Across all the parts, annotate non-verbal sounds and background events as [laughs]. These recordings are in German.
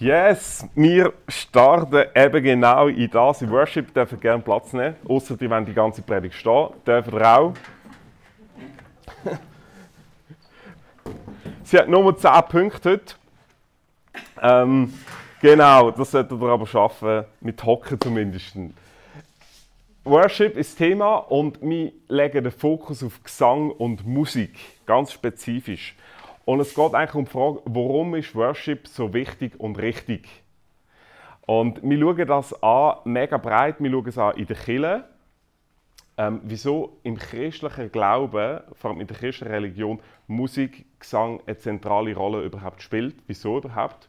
Yes, wir starten eben genau in das. In Worship dürfen gerne Platz nehmen, außer die wollen die ganze Predigt stehen. Dürfen ihr auch. [laughs] Sie hat nur 10 Punkte heute. Ähm, genau, das solltet ihr aber schaffen, mit Hocken zumindest. Worship ist Thema und wir legen den Fokus auf Gesang und Musik, ganz spezifisch. Und es geht eigentlich um die Frage, warum ist Worship so wichtig und richtig? Und wir schauen das an, mega breit, wir schauen es an in der Kirche. Ähm, wieso im christlichen Glauben, vor allem in der christlichen Religion, Musik, Gesang eine zentrale Rolle überhaupt spielt. Wieso überhaupt?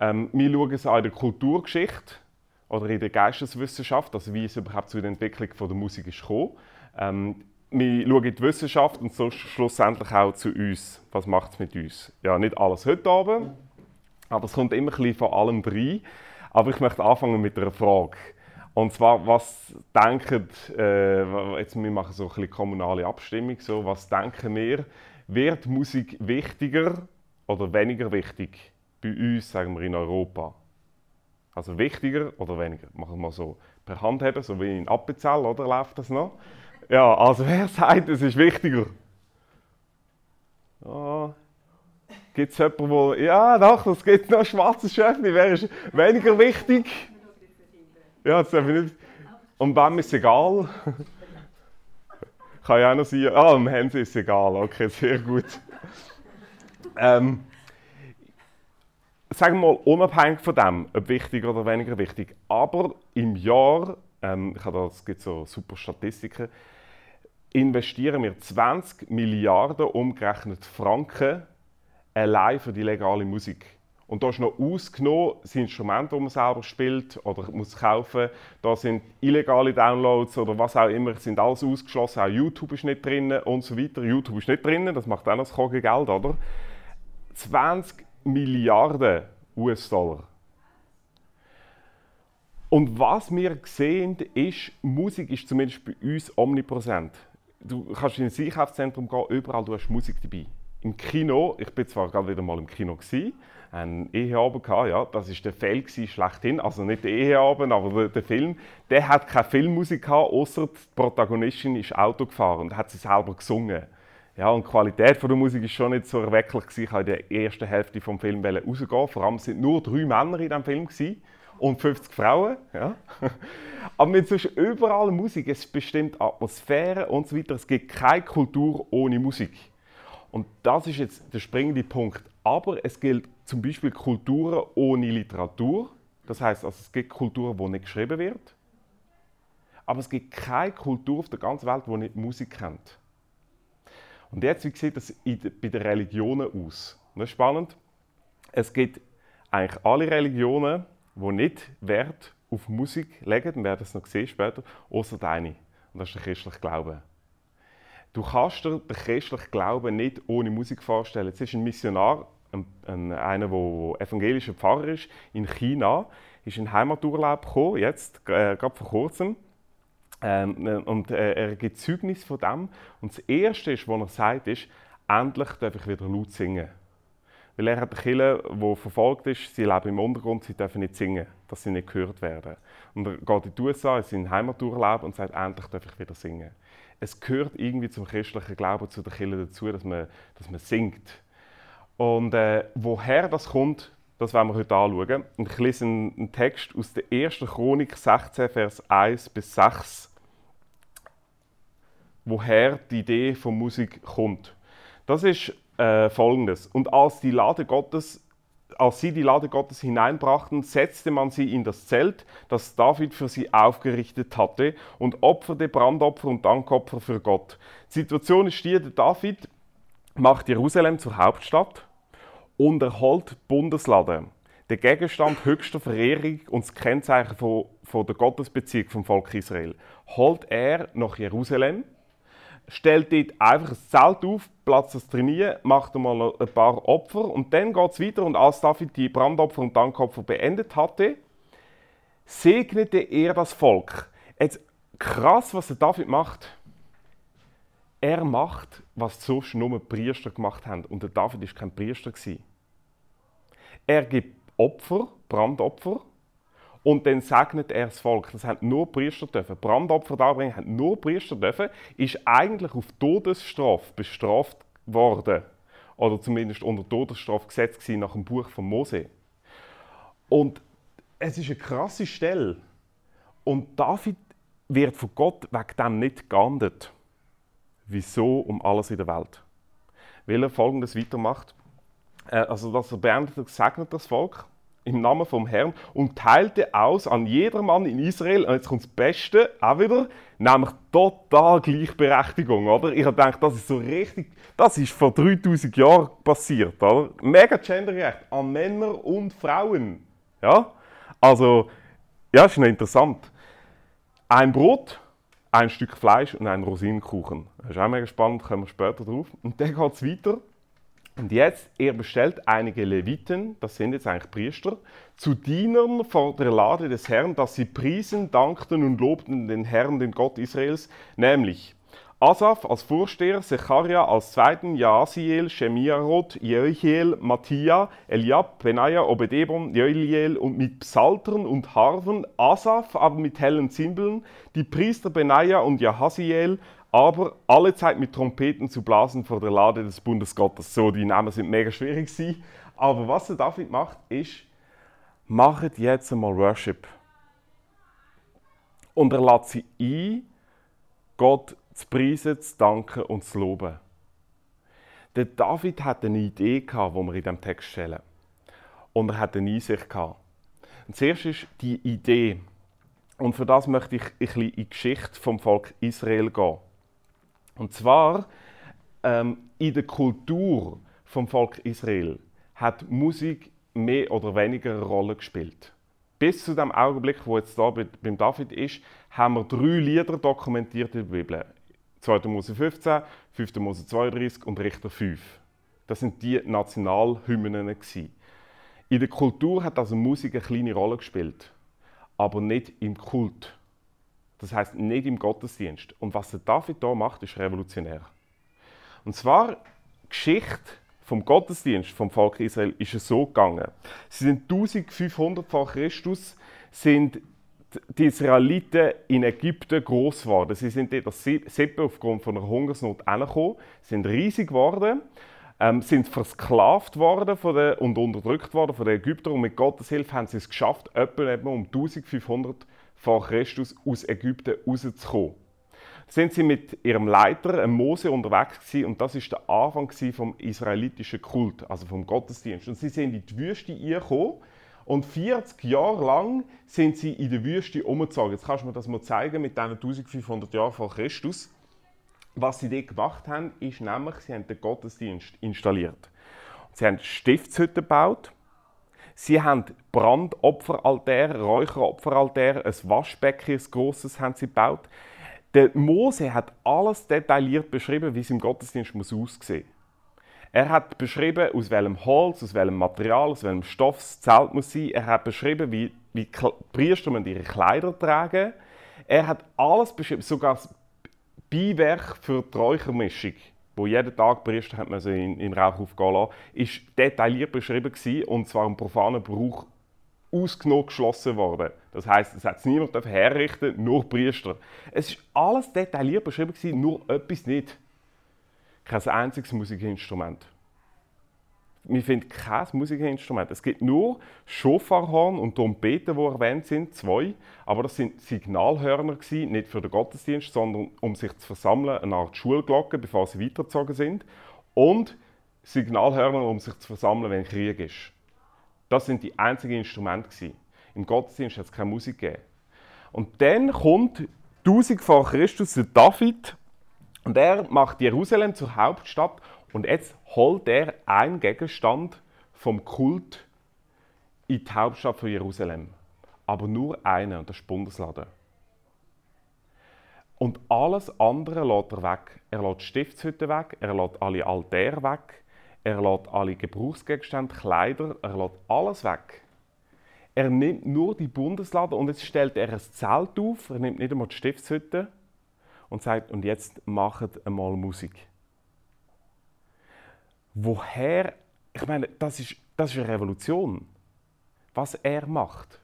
Ähm, wir schauen es an in der Kulturgeschichte oder in der Geisteswissenschaft, also wie es überhaupt zu der Entwicklung von der Musik ist gekommen. Ähm, wir schauen in die Wissenschaft und so schlussendlich auch zu uns. Was macht es mit uns? Ja, nicht alles heute Abend, aber es kommt immer ein von allem rein. Aber ich möchte anfangen mit einer Frage. Und zwar, was denken, äh, jetzt wir machen so ein kommunale Abstimmung, so, was denken wir, wird Musik wichtiger oder weniger wichtig bei uns, sagen wir in Europa? Also wichtiger oder weniger? Machen wir mal so per Hand haben, so wie in Appenzell, oder läuft das noch? Ja, also wer sagt, es ist wichtiger? Ja. Gibt es jemanden, wo. Ja, doch, es gibt noch schwarzes Schöfni. Wer ist weniger wichtig? Ja, das darf ich nicht. Und wem ist es egal? Kann ja auch noch sein. Ah, dem Hansi ist es egal. Okay, sehr gut. Ähm, sagen wir mal, unabhängig von dem, ob wichtig oder weniger wichtig, aber im Jahr, ähm, ich habe da, es gibt so super Statistiken, investieren wir 20 Milliarden umgerechnet Franken allein für die legale Musik. Und da ist noch ausgenommen das Instrument, das man selber spielt oder muss kaufen. Da sind illegale Downloads oder was auch immer, sind alles ausgeschlossen. Auch YouTube ist nicht drin und so weiter. YouTube ist nicht drin, das macht auch noch das Geld, oder? 20 Milliarden US-Dollar. Und was wir sehen, ist, Musik ist zumindest bei uns omnipräsent du kannst in ein Einkaufszentrum gehen, überall du hast Musik dabei. Im Kino, ich bin zwar gerade wieder mal im Kino gewesen, einen Eheabend gehabt, ja, das ist der Fail schlechthin, also nicht der Eheabend, aber der, der, Film, der hat keine Filmmusik gehabt, außer die Protagonistin ist Auto gefahren und hat sie selber gesungen. Ja, und die Qualität der Musik ist schon nicht so erwecklich gewesen. Ich in der ersten Hälfte vom Film rausgehen. Vor allem sind nur drei Männer in diesem Film gewesen und 50 Frauen. Ja. [laughs] Aber mit sonst überall Musik, es bestimmt Atmosphäre und so weiter. Es gibt keine Kultur ohne Musik. Und das ist jetzt der springende Punkt. Aber es gilt zum Beispiel Kulturen ohne Literatur. Das heißt, also es gibt Kulturen, wo nicht geschrieben wird. Aber es gibt keine Kultur auf der ganzen Welt, die nicht Musik kennt. Und jetzt, wie sieht das bei den Religionen aus? Das ist spannend. Es gibt eigentlich alle Religionen die nicht Wert auf Musik legen, wir werden es noch sehen später, außer deine. Und das ist der christliche Glaube. Du kannst dir den christlichen Glauben nicht ohne Musik vorstellen. Es ist ein Missionar, ein, ein, einer, der evangelischer Pfarrer ist, in China, ist in Heimaturlaub gekommen, jetzt, äh, gerade vor kurzem. Ähm, und äh, er gibt Zeugnis von dem. Und das Erste, was er sagt, ist, endlich darf ich wieder laut singen. Weil er hat eine Kirche, die verfolgt ist, sie leben im Untergrund, sie dürfen nicht singen, dass sie nicht gehört werden. Und er geht in die USA, in seinen Heimaturlaub und sagt, endlich darf ich wieder singen. Es gehört irgendwie zum christlichen Glauben, zu der Kirche dazu, dass man, dass man singt. Und äh, woher das kommt, das werden wir heute anschauen. Und ich lese einen, Text aus der 1. Chronik 16, Vers 1 bis 6, woher die Idee von Musik kommt. Das ist äh, folgendes. Und als, die Lade Gottes, als sie die Lade Gottes hineinbrachten, setzte man sie in das Zelt, das David für sie aufgerichtet hatte, und opferte Brandopfer und Dankopfer für Gott. Die Situation ist die, David macht Jerusalem zur Hauptstadt und erholt Bundeslade. Der Gegenstand höchster Verehrung und das Kennzeichen von, von der Gottesbeziehung vom Volk Israel. Holt er nach Jerusalem stellt dort einfach ein Zelt auf, platzt das trainieren, macht einmal ein paar Opfer und dann geht es weiter und als David die Brandopfer und Dankopfer beendet hatte, segnete er das Volk. Jetzt krass, was der David macht. Er macht, was sonst nur Priester gemacht haben. Und der David ist kein Priester. Er gibt Opfer, Brandopfer. Und dann segnet er das Volk. Das haben nur Priester dürfen. Brandopfer darbringen haben nur Priester dürfen. Ist eigentlich auf Todesstrafe bestraft worden. Oder zumindest unter Todesstrafe gesetzt nach dem Buch von Mose. Und es ist eine krasse Stelle. Und David wird von Gott wegen dem nicht geahndet. Wieso um alles in der Welt? Weil er folgendes weitermacht. Äh, also, dass er beendet, segnet das Volk im Namen vom Herrn und teilte aus an jedermann in Israel. Und jetzt kommt das Beste auch wieder, nämlich total Gleichberechtigung. Oder? Ich habe gedacht, das ist so richtig, das ist vor 3000 Jahren passiert. Oder? Mega gendergerecht an Männer und Frauen. Ja? Also, ja, ist noch interessant. Ein Brot, ein Stück Fleisch und ein Rosinenkuchen. Das ist auch mega spannend, kommen wir später drauf. Und dann geht es weiter. Und jetzt, er bestellt einige Leviten, das sind jetzt eigentlich Priester, zu Dienern vor der Lade des Herrn, dass sie priesen, dankten und lobten den Herrn, den Gott Israels, nämlich Asaf als Vorsteher, Secharia als Zweiten, Jaasiel, Shemiarot, Jehiel, Mattia, Eliab, Benaja, Obedebon, Joeliel und mit Psaltern und Harfen, Asaf aber mit hellen Zimbeln, die Priester Benaja und Jahasiel, aber alle Zeit mit Trompeten zu blasen vor der Lade des Bundesgottes. So, die Namen sind mega schwierig gewesen. Aber was der David macht, ist, macht jetzt einmal Worship. Und er lässt sie ein, Gott zu preisen, zu danken und zu loben. Der David hat eine Idee gehabt, die wir in diesem Text stellen. Und er hat eine Einsicht gehabt. Und zuerst ist die Idee. Und für das möchte ich ein bisschen in die Geschichte vom Volk Israel gehen. Und zwar ähm, in der Kultur vom Volk Israel hat Musik mehr oder weniger eine Rolle gespielt. Bis zu dem Augenblick, wo jetzt da beim David ist, haben wir drei Lieder dokumentiert in der Bibel. 2. Mose 15, 5. Mose 32 und Richter 5. Das sind die Nationalhymnen. In der Kultur hat also Musik eine kleine Rolle gespielt, aber nicht im Kult. Das heißt nicht im Gottesdienst. Und was der David da macht, ist revolutionär. Und zwar Geschichte vom Gottesdienst vom Volk Israel ist es so gegangen. Sie sind 1500 vor Christus sind die Israeliten in Ägypten groß geworden. Sie sind dort als aufgrund von einer Hungersnot angekommen, sind riesig geworden, ähm, sind versklavt worden von den, und unterdrückt worden von den Ägyptern und mit Gottes Hilfe haben sie es geschafft, etwa um 1500 vor Christus aus Ägypten rauszukommen. Sind sie mit ihrem Leiter, Mose, unterwegs gewesen, und das ist der Anfang vom israelitischen Kult, also vom Gottesdienst. Und sie sind in die Wüste gekommen und 40 Jahre lang sind sie in der Wüste umgezogen. Jetzt kannst du mir das mal zeigen mit diesen 1500 Jahren vor Christus. Was sie dort gemacht haben, ist nämlich, sie haben den Gottesdienst installiert. Sie haben Stiftshütten gebaut, Sie haben Brandopferaltäre, Räucheropferaltäre, ein Waschbecken, ein grosses haben sie gebaut. Der Mose hat alles detailliert beschrieben, wie es im Gottesdienst muss aussehen Er hat beschrieben, aus welchem Holz, aus welchem Material, aus welchem Stoff das Zelt muss sein. Er hat beschrieben, wie, wie Priester ihre Kleider tragen. Er hat alles beschrieben, sogar das Beiwerk für die Räuchermischung wo jeden Tag Priester hat man sie in, in Rauch aufgehen lassen, ist detailliert beschrieben gewesen, und zwar im profanen Brauch ausgenommen geschlossen worden. Das heißt, es hat niemand herrichten, nur Priester. Es ist alles detailliert beschrieben gewesen, nur etwas nicht. Kein einziges Musikinstrument wir finden kein Musikinstrument. Es gibt nur Schofarhorn und Trompeten, die erwähnt sind, zwei. Aber das sind Signalhörner gewesen, nicht für den Gottesdienst, sondern um sich zu versammeln, eine Art Schulglocke, bevor sie weitergezogen sind. Und Signalhörner, um sich zu versammeln, wenn Krieg ist. Das sind die einzigen Instrumente gewesen. Im Gottesdienst hat es keine Musik gegeben. Und dann kommt 1000 vor Christus der David und er macht Jerusalem zur Hauptstadt und jetzt holt er einen Gegenstand vom Kult in die Hauptstadt von Jerusalem. Aber nur einen, und das ist die Bundeslade. Und alles andere lässt er weg. Er lässt die Stiftshütte weg, er lässt alle Altäre weg, er lässt alle Gebrauchsgegenstände, Kleider, er lässt alles weg. Er nimmt nur die Bundeslade und jetzt stellt er ein Zelt auf, er nimmt nicht einmal die Stiftshütte und sagt, und jetzt macht einmal Musik woher, ich meine, das ist, das ist eine Revolution. was er macht.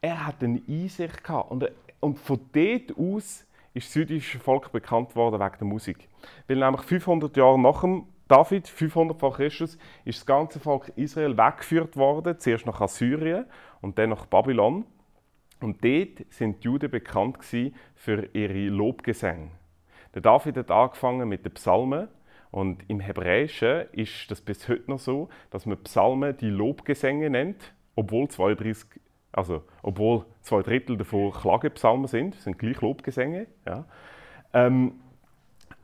Er hat eine Einsicht gehabt und, und von dort aus ist das jüdische Volk bekannt worden wegen der Musik. Weil nämlich 500 Jahre nach dem David, 500 vor Christus, ist das ganze Volk Israel weggeführt worden, zuerst nach Assyrien und dann nach Babylon. Und dort sind die Juden bekannt für ihre Lobgesänge. Der David hat angefangen mit den Psalmen und im Hebräischen ist das bis heute noch so, dass man Psalmen die Lobgesänge nennt, obwohl 32, also obwohl zwei Drittel davon Klagepsalmen sind, sind gleich Lobgesänge. Ja. Ähm,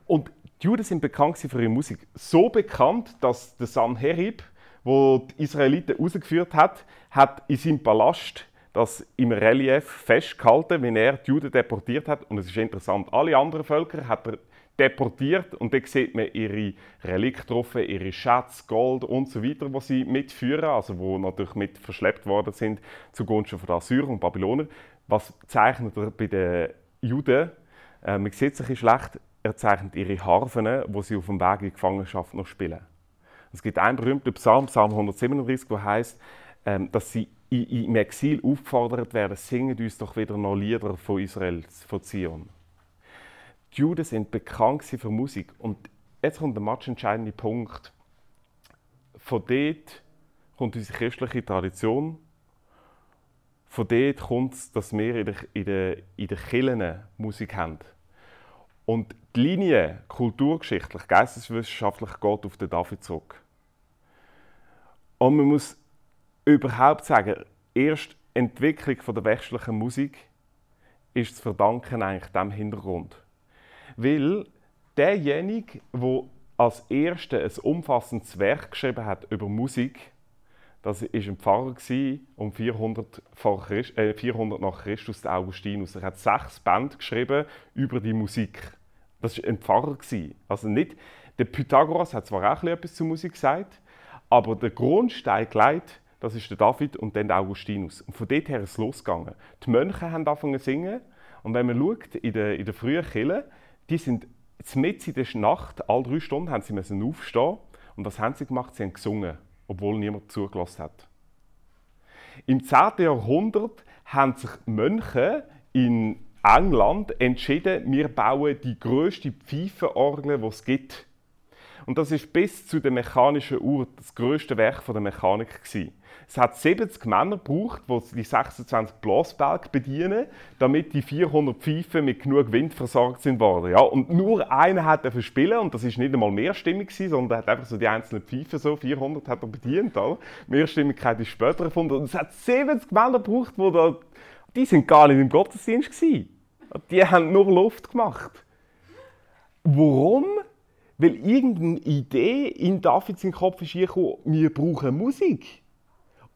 und die Juden sind bekannt für ihre Musik. So bekannt, dass der Sanherib, wo die Israeliten rausgeführt hat, hat in seinem Palast das im Relief festgehalten, wenn er die Juden deportiert hat. Und es ist interessant, alle anderen Völker hat er deportiert und dann sieht man ihre Reliktrophen, ihre Schätze, Gold und so weiter, die sie mitführen, also wo natürlich mit verschleppt worden sind zugunsten von Assyrer und Babyloner. Was zeichnet er bei den Juden? Äh, man sieht sich schlecht, er zeichnet ihre Harfen, wo sie auf dem Weg in die Gefangenschaft noch spielen. Es gibt einen berühmten Psalm, Psalm 137, der heißt, ähm, dass sie im Exil aufgefordert werden, singet uns doch wieder noch Lieder von Israel, von Zion. Die Juden sind bekannt für Musik und jetzt kommt der matchentscheidende Punkt. Von dort kommt unsere christliche Tradition. Von dort kommt es, dass wir in der, in in der Kirchen Musik haben. Und die Linie kulturgeschichtlich, geisteswissenschaftlich geht auf den David zurück. Und man muss überhaupt sagen, erst Entwicklung der westlichen Musik ist zu verdanken eigentlich diesem Hintergrund. Weil derjenige, der als erster ein umfassendes Werk geschrieben hat über Musik, das war ein Pfarrer um 400, vor Christ, äh, 400 nach Christus, der Augustinus. Er hat sechs Bände geschrieben über die Musik. Das war ein Pfarrer. Also nicht, der Pythagoras hat zwar auch etwas zur Musik gesagt, aber der Grundstein gelegt, das ist der David und dann der Augustinus. Und von dort her ist es losgegangen. Die Mönche haben angefangen zu singen. Und wenn man schaut, in der, in der frühen Kirche, die sind mitten in der Nacht, alle drei Stunden, haben sie müssen aufstehen. Und was haben sie gemacht? Sie haben gesungen, obwohl niemand zugelassen hat. Im 10. Jahrhundert haben sich Mönche in England entschieden, wir bauen die größte Pfeifenorgel, die es gibt. Und das ist bis zu der mechanischen Uhr das größte Werk der Mechanik gewesen. Es hat 70 Männer gebraucht, die die 26 Blasberge bedienen, damit die 400 Pfeifen mit genug Wind versorgt sind worden. Ja, und nur einer hat er spielen und das ist nicht einmal mehrstimmig gewesen, sondern er hat einfach so die einzelnen Pfeifen so 400 hat er bedient. Oder? Mehrstimmigkeit ist später erfunden. Und es hat 70 Männer gebraucht, die da, die sind gar nicht im Gottesdienst gewesen. Die haben nur Luft gemacht. Warum? Weil irgendeine Idee in Davids Kopf ist wir brauchen Musik.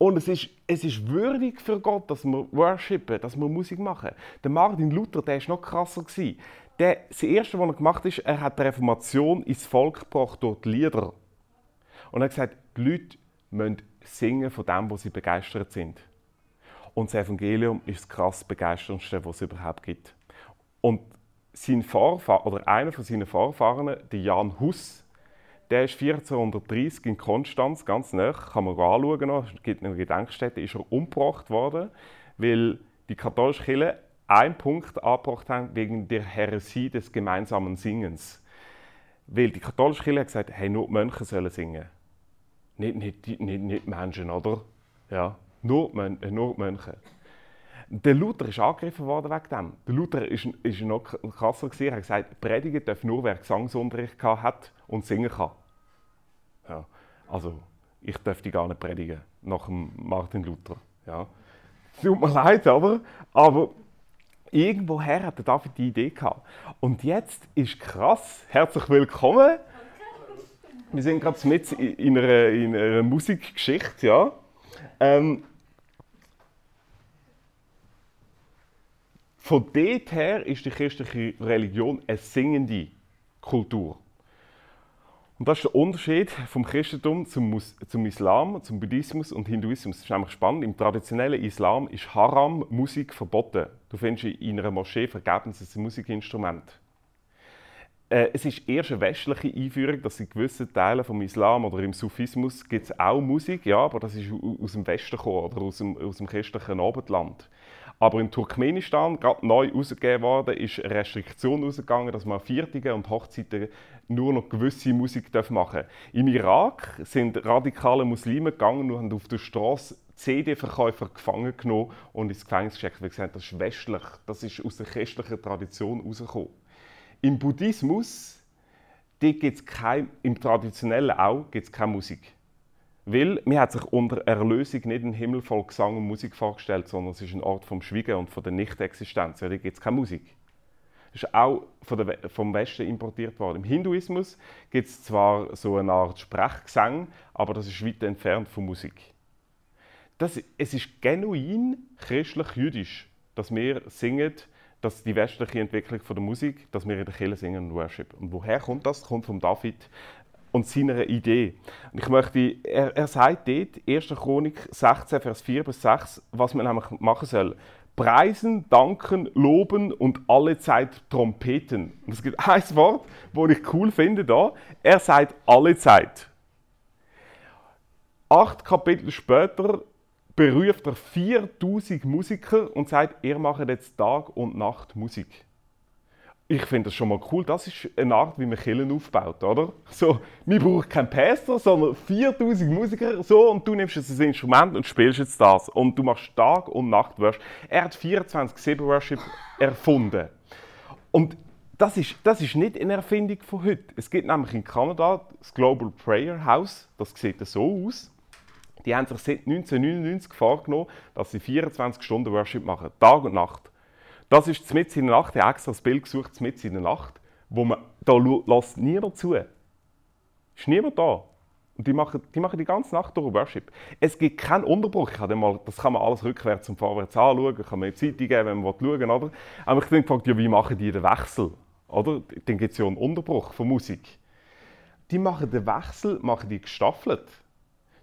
Und es ist, es ist würdig für Gott, dass wir worshipen, dass wir Musik machen. Der Martin Luther, der war noch krasser. Der, das Erste, was er gemacht hat, er hat die Reformation ins Volk gebracht durch die Lieder. Und er hat gesagt, die Leute müssen singen von dem, wo sie begeistert sind. Und das Evangelium ist das krass begeisternste, was es überhaupt gibt. Und sein Vorfahr oder einer von seinen Vorfahren, der Jan Hus, der ist 1430 in Konstanz, ganz nah, kann man anschauen, es gibt eine Gedenkstätte, ist er umgebracht worden, weil die katholische Kirche einen Punkt angebracht haben wegen der Heresie des gemeinsamen Singens. Weil die katholische Kirche hat gesagt, hey, nur die Mönche sollen singen. Nicht, nicht, nicht, nicht Menschen, oder? Ja, nur, die Mönche. Der Luther ist angegriffen worden wegen dem. Der Luther ist, ist noch krasser. Er hat gesagt, predigen darf nur, wer Gesangsunterricht hat und singen kann. Also, ich dürfte gar nicht predigen, nach Martin Luther. Ja. Tut mir leid, aber, aber irgendwoher hat der David die Idee gehabt. Und jetzt ist krass, herzlich willkommen. Wir sind gerade mit in einer, in einer Musikgeschichte, ja. Ähm, von dort her ist die christliche Religion eine singende Kultur. Und das ist der Unterschied vom Christentum zum, zum Islam, zum Buddhismus und Hinduismus. Das ist nämlich spannend. Im traditionellen Islam ist Haram Musik verboten. Du findest in einer Moschee vergebens ein Musikinstrument. Äh, es ist erst eine westliche Einführung, dass in gewissen Teilen vom Islam oder im Sufismus gibt es auch Musik, ja, aber das ist aus dem Westen gekommen, oder aus dem, aus dem christlichen Abendland. Aber in Turkmenistan, gerade neu herausgegeben worden, ist eine Restriktion rausgegangen, dass man an Viertigen und Hochzeiten nur noch gewisse Musik machen darf. Im Irak sind radikale Muslime gegangen und haben auf der Straße CD-Verkäufer gefangen genommen und ins Gefängnis geschickt, weil sie gesagt das ist westlich, das ist aus der christlichen Tradition herausgekommen. Im Buddhismus gibt's kein, im traditionellen auch gibt es keine Musik. Weil man hat sich unter Erlösung nicht einen Himmel voll Gesang und Musik vorgestellt, sondern es ist ein Ort vom Schweigen und von der Nichtexistenz. Da gibt es keine Musik. Das ist auch der, vom Westen importiert worden. Im Hinduismus gibt es zwar so eine Art Sprechgesang, aber das ist weit entfernt von Musik. Das, es ist genuin christlich-jüdisch, dass wir singen, dass die westliche Entwicklung von der Musik, dass wir in der Kirche singen und Worship. Und woher kommt das? Das kommt von David, und seiner Idee. Und ich möchte, er, er sagt dort, 1. Chronik 16, Vers 4 bis 6, was man nämlich machen soll. Preisen, danken, loben und alle Zeit trompeten. Und es gibt ein Wort, das ich cool finde da. Er sagt alle Zeit. Acht Kapitel später beruft er 4000 Musiker und sagt, er macht jetzt Tag und Nacht Musik. Ich finde das schon mal cool. Das ist eine Art, wie man Killen aufbaut, oder? So, wir brauchen keinen Pastor, sondern 4000 Musiker so und du nimmst jetzt ein Instrument und spielst jetzt das. Und du machst Tag und Nacht Worship. Er hat 24-7 Worship [laughs] erfunden. Und das ist, das ist nicht eine Erfindung von heute. Es gibt nämlich in Kanada das Global Prayer House. Das sieht so aus. Die haben sich seit 1999 vorgenommen, dass sie 24 Stunden Worship machen, Tag und Nacht. Das ist mit in der Nacht. Ich habe extra das Bild gesucht, mit in der Nacht, wo man, da lässt niemand zu. Ist niemand da. Und die machen, die machen die ganze Nacht durch Worship. Es gibt keinen Unterbruch. Ich mal, das kann man alles rückwärts und vorwärts anschauen, kann man die Zeitung geben, wenn man schauen will. Oder? Aber ich habe gefragt, ja, wie machen die den Wechsel? Oder? Dann gibt es ja einen Unterbruch von Musik. Die machen den Wechsel machen die gestaffelt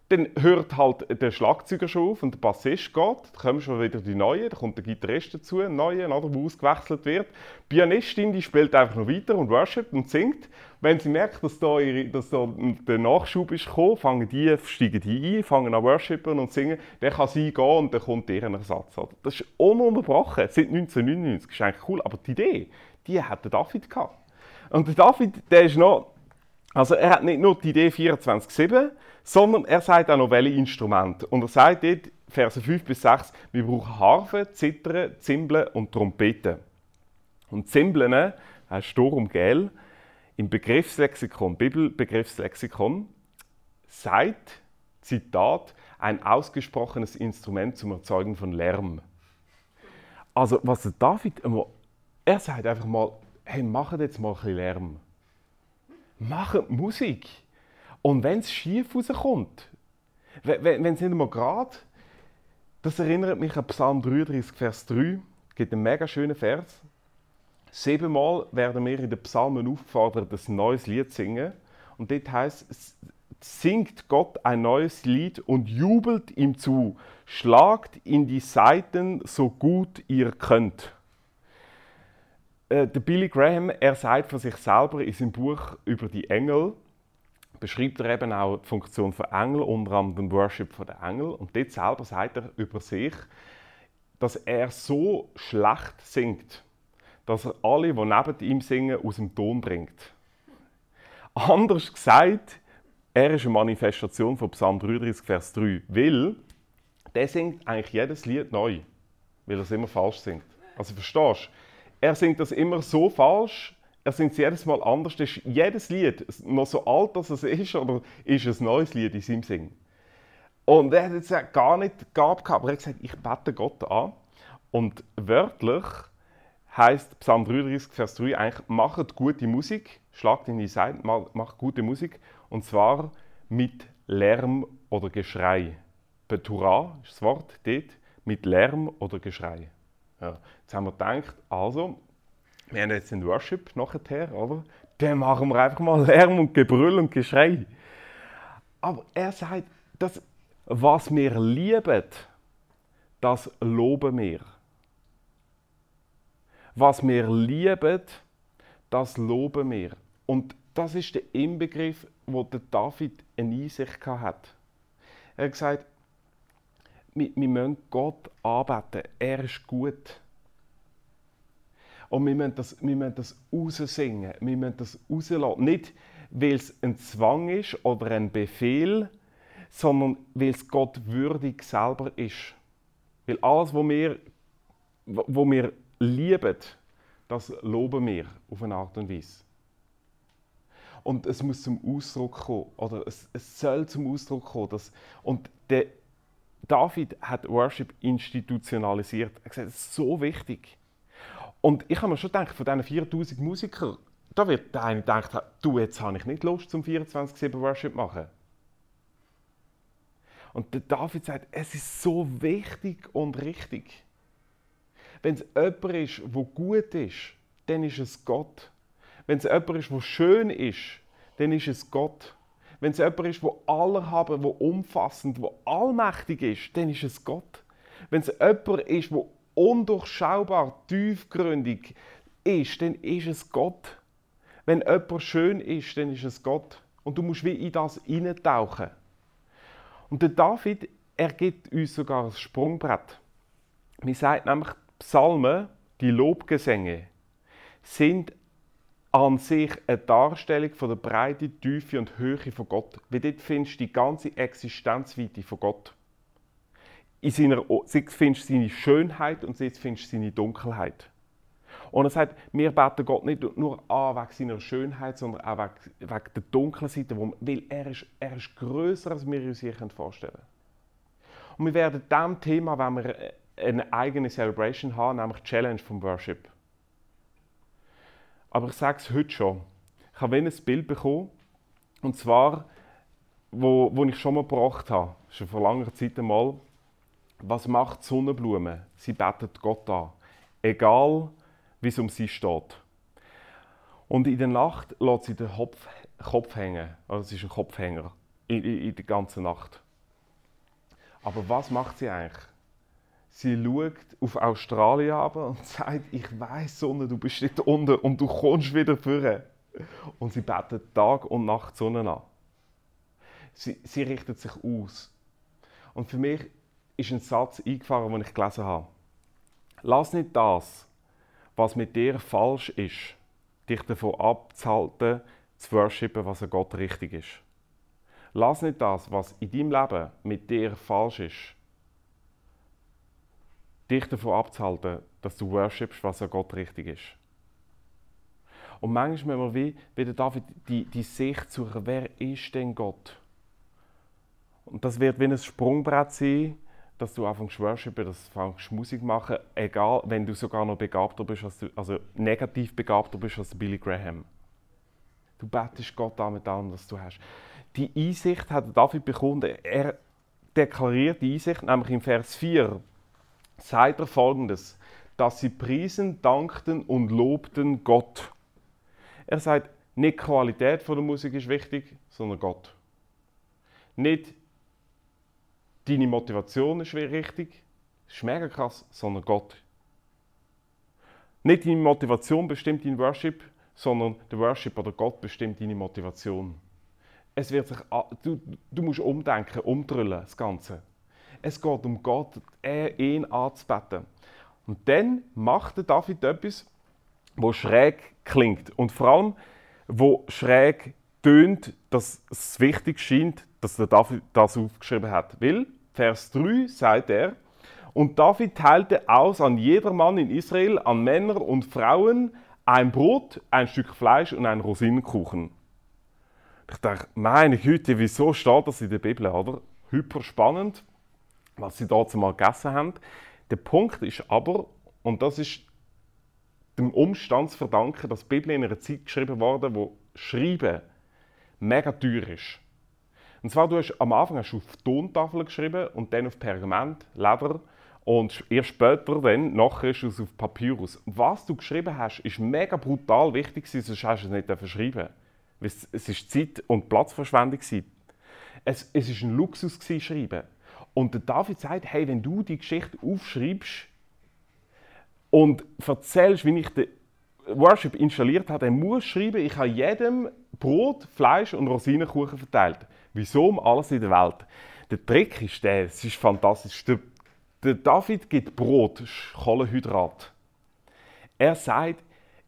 dann hört halt der Schlagzeuger schon auf und der Bassist geht, dann kommen schon wieder die Neuen, dann kommt der Gitarrist dazu, ein Neuer, der ausgewechselt wird. Die Pianistin die spielt einfach noch weiter und worshipt und singt. Wenn sie merkt, dass da, ihre, dass da der Nachschub ist gekommen, fangen die, steigen die ein, fangen an worshipen und singen, dann kann sie gehen und dann kommt deren Ersatz. Das ist ununterbrochen, seit 1999, das ist eigentlich cool, aber die Idee, die hat der David gehabt. Und der David, der ist noch, also er hat nicht nur die Idee 24-7, sondern er sagt auch noch, welche Instrumente. Und er sagt dort, Verse 5 bis 6, wir brauchen Harfe, Zittern, Zimbeln und Trompeten. Und Zimbeln heißt Sturm Gel im Begriffslexikon, Bibelbegriffslexikon, sagt, Zitat, ein ausgesprochenes Instrument zum Erzeugen von Lärm. Also, was David immer, er sagt einfach mal, hey, macht jetzt mal ein bisschen Lärm. Macht Musik. Und wenn es schief rauskommt, wenn es nicht mal gerade, das erinnert mich an Psalm 33, Vers 3, es gibt einen mega schönen Vers. Siebenmal werden wir in den Psalmen aufgefordert, ein neues Lied zu singen. Und dort heißt singt Gott ein neues Lied und jubelt ihm zu. Schlagt in die Saiten so gut ihr könnt. Äh, der Billy Graham, er sagt von sich selber in seinem Buch über die Engel, beschreibt er eben auch die Funktion von Engel, unter anderem den Worship der Engel. Und dort selber sagt er über sich, dass er so schlecht singt, dass er alle, die neben ihm singen, aus dem Ton bringt. Anders gesagt, er ist eine Manifestation von Psalm 33, Vers 3, weil der singt eigentlich jedes Lied neu, weil er es immer falsch singt. Also verstehst du? Er singt das immer so falsch, er singt jedes Mal anders. Das ist jedes Lied, noch so alt als es ist, oder ist ein neues Lied in seinem Singen. Und er hat jetzt gar nicht gehabt, aber er hat gesagt, ich bete Gott an. Und wörtlich heißt Psalm 33, Vers 3 eigentlich, macht gute Musik, schlagt in die Seite, macht gute Musik, und zwar mit Lärm oder Geschrei. Betura ist das Wort dort, mit Lärm oder Geschrei. Ja. Jetzt haben wir gedacht, also, wir haben jetzt den Worship nachher, oder? Dann machen wir einfach mal Lärm und Gebrüll und Geschrei. Aber er sagt, dass, was wir lieben, das loben wir. Was wir lieben, das loben wir. Und das ist der Inbegriff, wo der David eine Einsicht hat. Er hat gesagt, wir, wir müssen Gott arbeiten. Er ist gut. Und wir müssen das, wir müssen das raussingen. Wir müssen das rauslassen. Nicht, weil es ein Zwang ist oder ein Befehl, sondern weil es Gott würdig selber ist. Weil alles, was wir, was wir lieben, das loben wir auf eine Art und Weise. Und es muss zum Ausdruck kommen, oder es, es soll zum Ausdruck kommen. Dass, und der David hat Worship institutionalisiert. Er hat gesagt, das ist so wichtig. Und ich habe mir schon gedacht, von diesen 4000 Musikern, da wird der eine denken, du, jetzt habe ich nicht Lust, zum 24-7 Worship zu machen. Und der David sagt, es ist so wichtig und richtig. Wenn es jemand ist, der gut ist, dann ist es Gott. Wenn es jemand ist, der schön ist, dann ist es Gott. Wenn es jemand ist, der allerhaben, der umfassend, der allmächtig ist, dann ist es Gott. Wenn es jemand ist, der undurchschaubar, tiefgründig ist, dann ist es Gott. Wenn jemand schön ist, dann ist es Gott. Und du musst wie in das hineintauchen. Und der David, er gibt uns sogar ein Sprungbrett. Man sagt nämlich, Psalmen, die Lobgesänge, sind an sich eine Darstellung von der Breite, Tiefe und Höhe von Gott. Weil dort findest du die ganze Existenzweite von Gott. In seiner, findest du seine Schönheit und jetzt findest du seine Dunkelheit. Und er sagt, wir beten Gott nicht nur an wegen seiner Schönheit, sondern auch wegen, wegen der dunklen Seite, weil er ist, er ist grösser, als wir uns hier vorstellen können. Und wir werden diesem Thema, wenn wir eine eigene Celebration haben, nämlich Challenge vom Worship. Aber ich sage es heute schon. Ich habe ein Bild bekommen, und zwar, wo, wo ich schon mal gebracht habe, schon vor langer Zeit einmal, was macht Sonnenblume? Sie betet Gott an. Egal, wie es um sie steht. Und in der Nacht lässt sie den Kopf, Kopf hängen. Also es ist ein Kopfhänger. In, in, in der ganzen Nacht. Aber was macht sie eigentlich? Sie schaut auf Australien und [laughs] sagt, ich weiß Sonne, du bist dort unten und du kommst wieder vor. Und sie betet Tag und Nacht Sonne an. Sie, sie richtet sich aus. Und für mich ist ein Satz eingefahren, den ich gelesen habe. Lass nicht das, was mit dir falsch ist, dich davon abzuhalten, zu worshipen, was an Gott richtig ist. Lass nicht das, was in deinem Leben mit dir falsch ist, dich davon abzuhalten, dass du worshipst, was an Gott richtig ist. Und manchmal müssen wir wie, wie der David die, die Sicht suchen, wer ist denn Gott? Und das wird wie ein Sprungbrett sein, dass du anfängst zu worshipen, dass du anfängst Musik machen, egal, wenn du sogar noch begabter bist, als du, also negativ begabter bist als Billy Graham. Du betest Gott an mit allem, was du hast. Die Einsicht hat David bekommen. Er deklariert die Einsicht, nämlich im Vers 4 sagt er folgendes, dass sie priesen, dankten und lobten Gott. Er sagt, nicht die Qualität der Musik ist wichtig, sondern Gott. Nicht deine Motivation ist richtig, das ist mega krass, sondern Gott. Nicht deine Motivation bestimmt dein Worship, sondern der Worship oder Gott bestimmt deine Motivation. Es wird sich, du, du musst umdenken, umdrüllen, das Ganze. Es geht um Gott, ihn anzubeten. Und dann macht der David etwas, wo schräg klingt. Und vor allem, wo schräg tönt, dass es wichtig scheint, dass der David das aufgeschrieben hat. Weil Vers 3 sagt er, und David teilte aus an jedermann in Israel, an Männer und Frauen, ein Brot, ein Stück Fleisch und ein Rosinenkuchen. Ich dachte, meine Güte, wieso steht das in der Bibel, oder? Hyper spannend, was sie dazu mal gegessen haben. Der Punkt ist aber, und das ist dem Umstand zu verdanken, dass die Bibel in einer Zeit geschrieben wurde, wo Schreiben mega teuer ist. Und zwar, du hast am Anfang hast du auf Tontafel geschrieben und dann auf Pergament, Leder und erst später dann, nachher ist es auf Papyrus. Was du geschrieben hast, ist mega brutal wichtig sonst hast du es nicht verschrieben. Es ist Zeit- und Platzverschwendung. Es, es ist ein Luxus gewesen, schreiben. Und der David sagt, hey, wenn du die Geschichte aufschreibst und erzählst, wie ich den Worship installiert hat, der muss schreiben, ich habe jedem Brot, Fleisch und Rosinenkuchen verteilt. Wieso um alles in der Welt? Der Trick ist der, es ist fantastisch. Der, der David gibt Brot, Kohlenhydrat. Er sagt,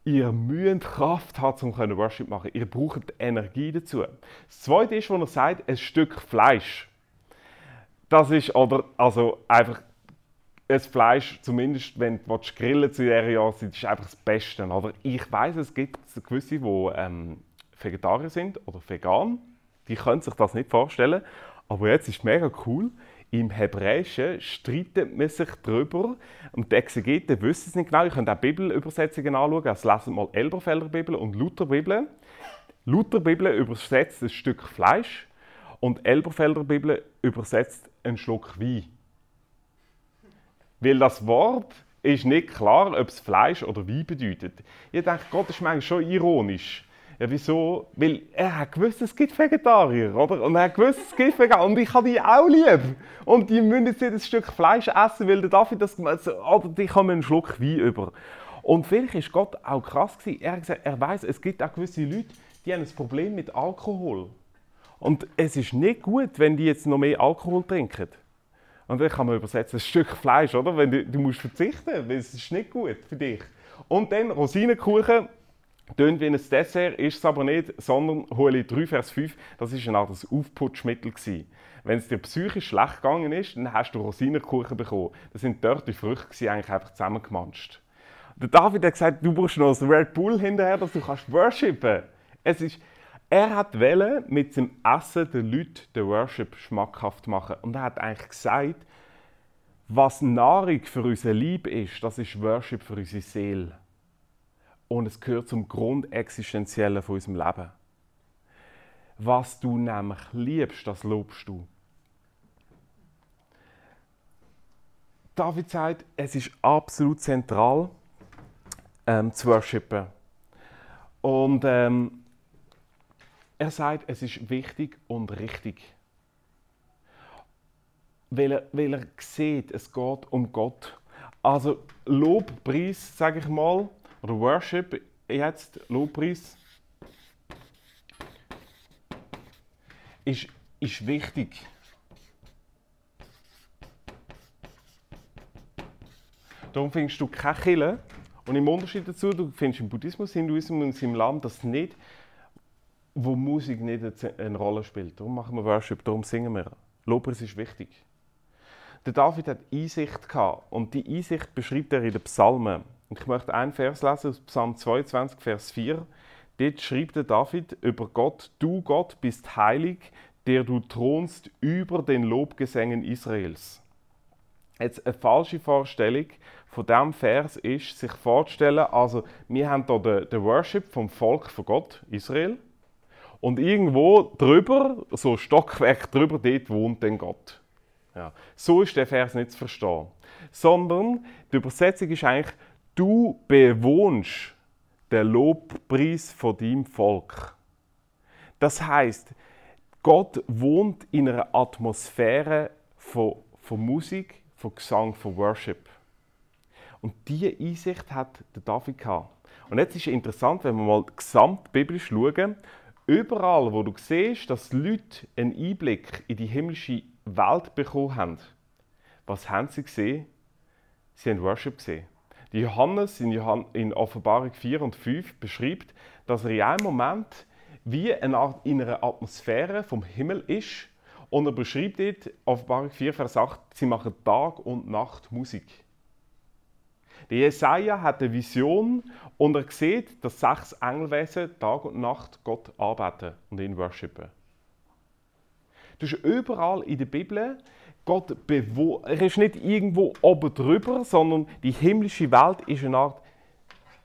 ihr müsst Kraft haben, um Worship machen. Ihr braucht Energie dazu. Das Zweite ist, wo er sagt, ein Stück Fleisch. Das ist, oder, also einfach das Fleisch, zumindest wenn du grillen zu dieser Jahreszeit, ist einfach das Beste. Oder ich weiß, es gibt gewisse, die ähm, Vegetarier sind oder vegan. Die können sich das nicht vorstellen. Aber jetzt ist es mega cool. Im Hebräischen streitet man sich darüber, und die Exegeten wissen es nicht genau, ihr könnt auch Bibelübersetzungen anschauen, also lesen mal Elberfelder Bibel und Luther Bibel. Luther Bibel übersetzt ein Stück Fleisch und Elberfelder Bibel übersetzt einen Schluck Wein. Weil das Wort ist nicht klar, ob es Fleisch oder Wein bedeutet. Ich denke, Gott ist manchmal schon ironisch. Ja, wieso? Weil er hat gewusst, es gibt Vegetarier, oder? Und er hat gewusst, es gibt Vegetarier. Und ich habe die auch lieb. Und die müssen jetzt ein Stück Fleisch essen, weil der David das oder die kommen einen Schluck Wein über. Und vielleicht ist Gott auch krass gewesen. Er hat gesagt, er weiß, es gibt auch gewisse Leute, die haben ein Problem mit Alkohol. Und es ist nicht gut, wenn die jetzt noch mehr Alkohol trinken. Und dann kann man übersetzen, ein Stück Fleisch, oder? Wenn du, du musst verzichten, weil es ist nicht gut für dich. Und dann Rosinenkuchen, Tönt wie ein Dessert, ist es aber nicht, sondern Hoheli 3, Vers 5, das war eine Art Aufputschmittel. Wenn es dir psychisch schlecht gegangen ist, dann hast du Rosinenkuchen bekommen. Das sind dort die Früchte, die eigentlich einfach zusammengemanscht. Der David hat gesagt, du brauchst noch ein Red Bull hinterher, dass du kannst worshipen. Es er hat Welle mit dem Essen den Leuten den Worship schmackhaft machen. Und er hat eigentlich gesagt, was Nahrung für unser Lieb ist, das ist Worship für unsere Seele. Und es gehört zum Grundexistenziellen von unserem Leben. Was du nämlich liebst, das lobst du. David sagt, es ist absolut zentral ähm, zu worshipen. Und ähm, er sagt, es ist wichtig und richtig. Weil er, weil er sieht, es geht um Gott. Also Lobpreis, sage ich mal, oder Worship, jetzt Lobpreis, ist, ist wichtig. Darum findest du keine Kille. Und im Unterschied dazu, du findest im Buddhismus, Hinduismus und im Land das nicht wo Musik nicht eine Rolle spielt. Darum machen wir Worship, darum singen wir. Lobpreis ist wichtig. Der David hat Einsicht gehabt und die Einsicht beschreibt er in den Psalmen. Und ich möchte einen Vers lesen aus Psalm 22, Vers 4. Dort schreibt David über Gott: Du Gott bist heilig, der du thronst über den Lobgesängen Israels. Jetzt eine falsche Vorstellung von diesem Vers ist, sich vorzustellen, also wir haben hier den, den Worship vom Volk von Gott, Israel, und irgendwo drüber, so Stockwerk drüber, dort wohnt dann Gott. Ja. So ist der Vers nicht zu verstehen. Sondern die Übersetzung ist eigentlich, du bewohnst den Lobpreis von deinem Volk. Das heißt, Gott wohnt in einer Atmosphäre von, von Musik, von Gesang, von Worship. Und diese Einsicht hat der David gehabt. Und jetzt ist es interessant, wenn wir mal gesamtbiblisch schauen, Überall, wo du siehst, dass Leute einen Einblick in die himmlische Welt bekommen haben, was haben sie gesehen? Sie haben Worship gesehen. Johannes in, Offenbarung 4 und 5 beschreibt, dass er in einem Moment wie eine Art in Atmosphäre vom Himmel ist. Und er beschreibt dort, Offenbarung 4, Vers 8, sie machen Tag und Nacht Musik. Der Jesaja hat eine Vision und er sieht, dass sechs Engelwesen Tag und Nacht Gott arbeiten und ihn worshipen. Das ist überall in der Bibel. Gott er ist nicht irgendwo oben drüber, sondern die himmlische Welt ist eine Art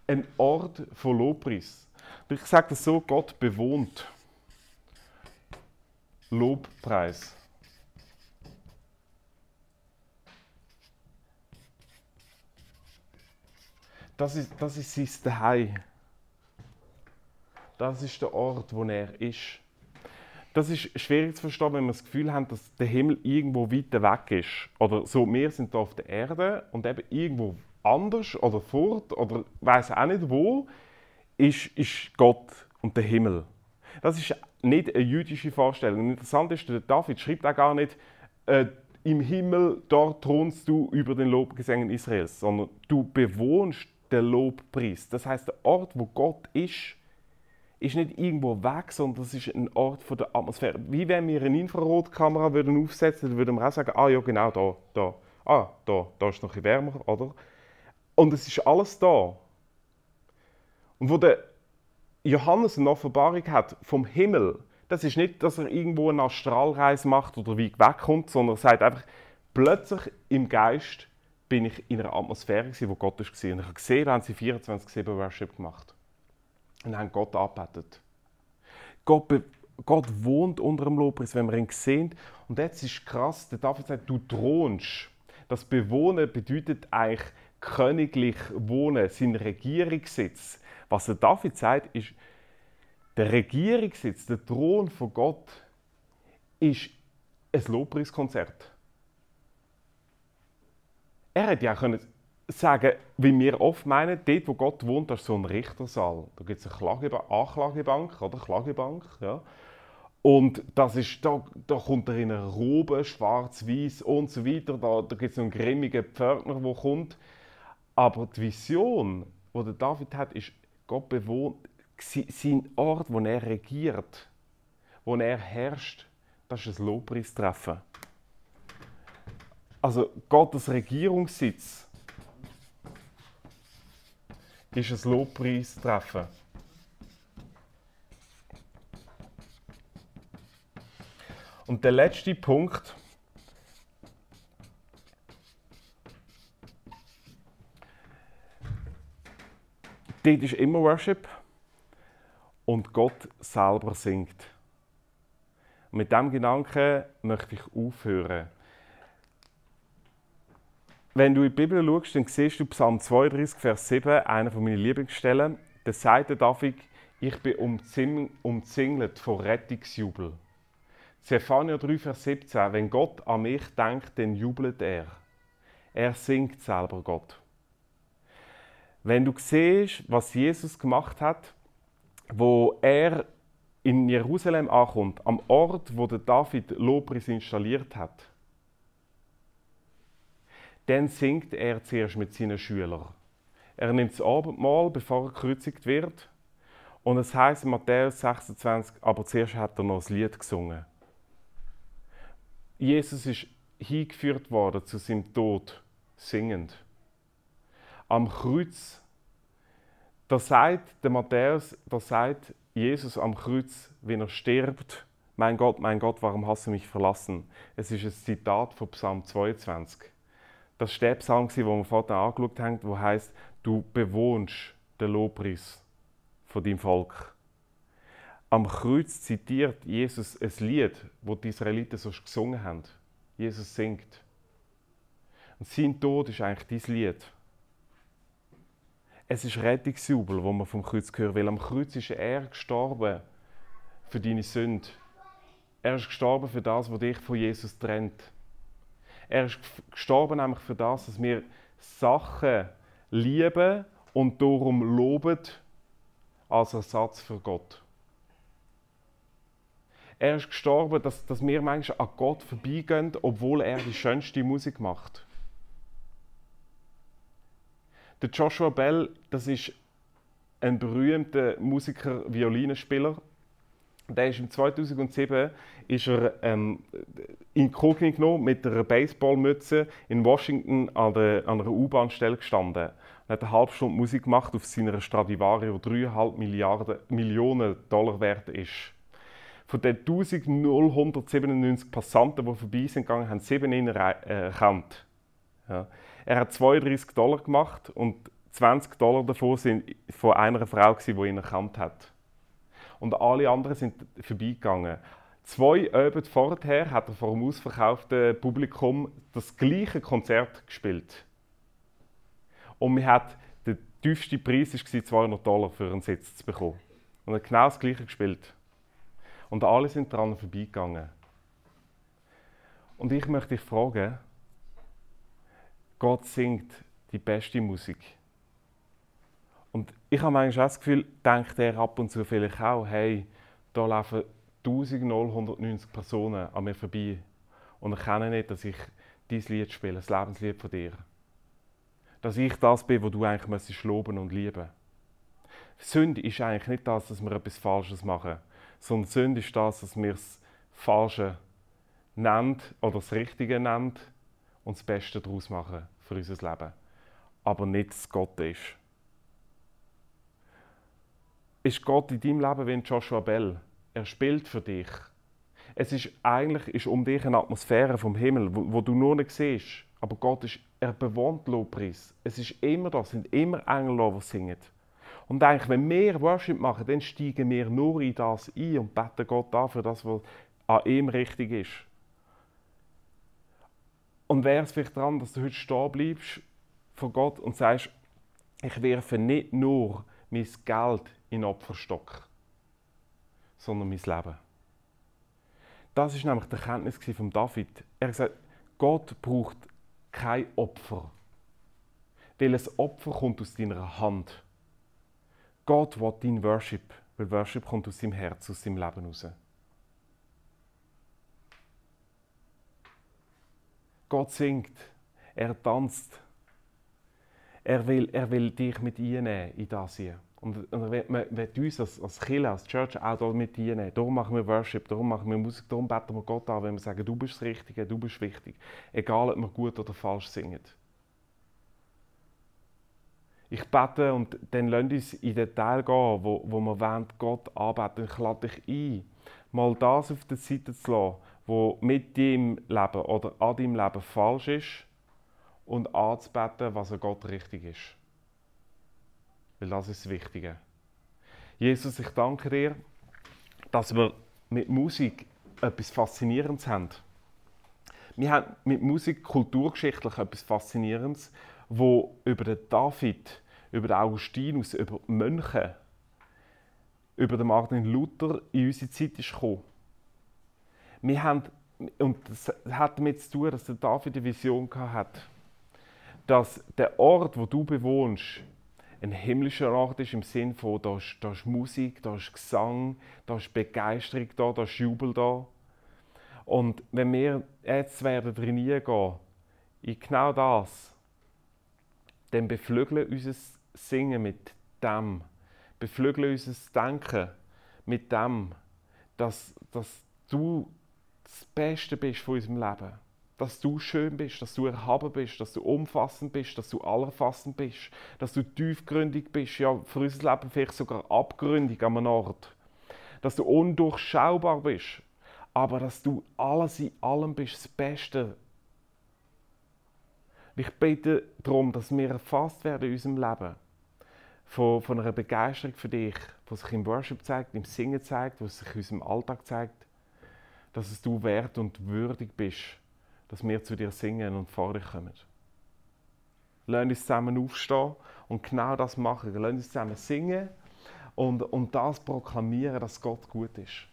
ein Ort von Lobpreis. Ich sage das so: Gott bewohnt Lobpreis. Das ist, das ist sein Zuhause. Das ist der Ort, wo er ist. Das ist schwierig zu verstehen, wenn wir das Gefühl haben, dass der Himmel irgendwo weiter weg ist. Oder so, wir sind hier auf der Erde und eben irgendwo anders oder fort oder weiß auch nicht wo, ist, ist Gott und der Himmel. Das ist nicht eine jüdische Vorstellung. Interessant ist, der David schreibt auch gar nicht, äh, im Himmel, dort thronst du über den Lobgesängen Israels, sondern du bewohnst den Lobpreis. Das heißt, der Ort, wo Gott ist, ist nicht irgendwo weg, sondern das ist ein Ort von der Atmosphäre. Wie wenn wir eine Infrarotkamera würden aufsetzen würden, würden wir auch sagen, ah ja genau, da, da, ah, da, da ist noch ein wärmer, oder? Und es ist alles da. Und wo der Johannes eine Offenbarung hat vom Himmel, das ist nicht, dass er irgendwo eine Astralreise macht oder weit wegkommt, sondern er sagt einfach, plötzlich im Geist bin ich in einer Atmosphäre, wo Gott war. Und ich habe gesehen, da haben sie 24-7 Worship gemacht. Und haben Gott angebetet. Gott, Gott wohnt unter dem Lobpreis, wenn wir ihn sehen. Und jetzt ist krass, der David sagt, du thronst. Das Bewohnen bedeutet eigentlich königlich wohnen, sein Regierungssitz. Was der David sagt, ist, der Regierungssitz, der Thron von Gott, ist ein Lobpreiskonzert. Er hätte ja können sagen wie wir oft meinen, dort wo Gott wohnt, ist so ein Richtersaal. Da gibt es eine Klagebank, Anklagebank oder Klagebank. Ja. Und das ist, da, da kommt er in einer Robe, schwarz-weiß und so weiter. Da, da gibt es einen grimmigen Pförtner, der kommt. Aber die Vision, die David hat, ist, Gott bewohnt, sein Ort, wo er regiert, wo er herrscht, das ist ein Lobpreistreffen. Also Gottes Regierungssitz ist ein Lobpreistreffen. Und der letzte Punkt, dort ist immer Worship und Gott selber singt. mit diesem Gedanken möchte ich aufhören. Wenn du in die Bibel schaust, dann siehst du Psalm 32, Vers 7, einer meiner Lieblingsstellen. Da sagt David, ich bin umzingelt von Rettungsjubel. Zephania 3, Vers 17, wenn Gott an mich denkt, dann jubelt er. Er singt selber Gott. Wenn du siehst, was Jesus gemacht hat, wo er in Jerusalem ankommt, am Ort, wo der David Lobpreis installiert hat, dann singt er zuerst mit seinen Schülern. Er nimmt das Abendmahl, bevor er gekreuzigt wird. Und es heißt in Matthäus 26, aber zuerst hat er noch das Lied gesungen. Jesus ist hingeführt worden zu seinem Tod, singend. Am Kreuz da sagt der Matthäus, da sagt Jesus am Kreuz, wenn er stirbt, mein Gott, mein Gott, warum hast du mich verlassen? Es ist ein Zitat von Psalm 22. Das war der Psalm, den wir vorhin angeschaut haben, wo heißt, du bewohnst den Lobpreis von deinem Volk. Am Kreuz zitiert Jesus ein Lied, wo die Israeliten so gesungen haben. Jesus singt. Und sein Tod ist eigentlich dein Lied. Es ist Rettungsjubel, wo man vom Kreuz hören weil am Kreuz ist er gestorben für deine Sünde. Er ist gestorben für das, was dich von Jesus trennt. Er ist gestorben nämlich für das, dass wir Sachen lieben und darum loben als Ersatz für Gott. Er ist gestorben, dass, dass wir manchmal an Gott vorbeigehen, obwohl er die schönste Musik macht. Der Joshua Bell, das ist ein berühmter Musiker, Violinenspieler. Der ist im 2007 ist er ähm, inkognito mit einer Baseballmütze in Washington an, der, an einer U-Bahn-Stelle gestanden. Er hat eine halbe Stunde Musik gemacht auf seiner Stradivari, die 3,5 Milliarden, Millionen Dollar wert ist. Von den 1197 Passanten, die vorbei sind gegangen, haben sieben ihn erkannt. Ja. Er hat 32 Dollar gemacht und 20 Dollar davon sind von einer Frau, die ihn erkannt hat. Und alle anderen sind vorbeigegangen. Zwei Abende vorher hat er vor dem ausverkauften Publikum das gleiche Konzert gespielt. Und man hat der tiefste Preis war 200 Dollar für einen Sitz zu bekommen. Und er hat genau das gleiche gespielt. Und alle sind daran vorbeigegangen. Und ich möchte dich fragen, Gott singt die beste Musik. Und ich habe manchmal das Gefühl, denkt er ab und zu vielleicht auch, hey, da laufen 1990 Personen an mir vorbei und erkennen nicht, dass ich dein Lied spiele, das Lebenslied von dir. Dass ich das bin, wo du eigentlich loben und lieben. Sünde ist eigentlich nicht das, dass wir etwas Falsches machen, sondern Sünde ist das, dass wir das Falsche nennen oder das Richtige nennen und das Beste daraus machen für unser Leben. Aber nicht das Gott ist. Ist Gott in deinem Leben wie ein Joshua Bell? Er spielt für dich. Es ist eigentlich ist um dich eine Atmosphäre vom Himmel, wo, wo du nur nicht siehst. Aber Gott ist, er bewohnt Lobpreis. Es ist immer da, es sind immer Engel, die singen. Und eigentlich, wenn wir Worship machen, dann steigen wir nur in das ein und beten Gott an für das, was an ihm richtig ist. Und wäre es vielleicht daran, dass du heute stehen bleibst vor Gott und sagst, ich werfe nicht nur mein Geld in den Opferstock, sondern mein Leben. Das ist nämlich die Erkenntnis von David. Er hat gesagt, Gott braucht kein Opfer. Weil ein Opfer kommt aus deiner Hand. Gott will dein Worship, weil Worship kommt aus seinem Herz, aus seinem Leben heraus. Gott singt, er tanzt. Er will, er will dich mit einnehmen in das hier. Und, er will, uns als, als Kirche, als Church auch da mit. Darum machen wir Worship, darum machen wir Musik, darum beten wir Gott an, wenn wir sagen, du bist das Richtige, du bist wichtig. Egal, ob wir gut oder falsch singen. Ich bete und dann lasst uns in den Teil gehen, wo, wo wir wollen, Gott anbeten. Ich lade dich ein, mal das auf der Seite zu lassen, wo mit deinem Leben oder an deinem Leben falsch ist und anzubeten, was an Gott richtig ist. Weil das ist das Wichtige. Jesus, ich danke dir, dass wir mit Musik etwas Faszinierendes haben. Wir haben mit Musik kulturgeschichtlich etwas Faszinierendes, wo über den David, über den Augustinus, über die Mönche, über den Martin Luther in unsere Zeit ist gekommen. Wir haben, und das hat damit zu tun, dass der David eine Vision hatte, dass der Ort, wo du bewohnst, ein himmlischer Ort ist im Sinn von, da ist, da ist Musik, da ist Gesang, da ist Begeisterung da, da ist Jubel da. Und wenn wir jetzt werden trainieren gehen, in genau das, dann beflügeln unser Singen mit dem, beflügeln unser Denken mit dem, dass, dass du das Beste bist von unserem Leben. Dass du schön bist, dass du erhaben bist, dass du umfassend bist, dass du allerfassend bist, dass du tiefgründig bist, ja, für unser Leben vielleicht sogar abgründig an einem Ort. Dass du undurchschaubar bist, aber dass du alles in allem bist, das Beste. Ich bete darum, dass wir erfasst werden in unserem Leben von, von einer Begeisterung für dich, die sich im Worship zeigt, im Singen zeigt, die sich in unserem Alltag zeigt dass es du wert und würdig bist, dass wir zu dir singen und vor dich kommen. Lass uns zusammen aufstehen und genau das machen. Lass uns zusammen singen und, und das proklamieren, dass Gott gut ist.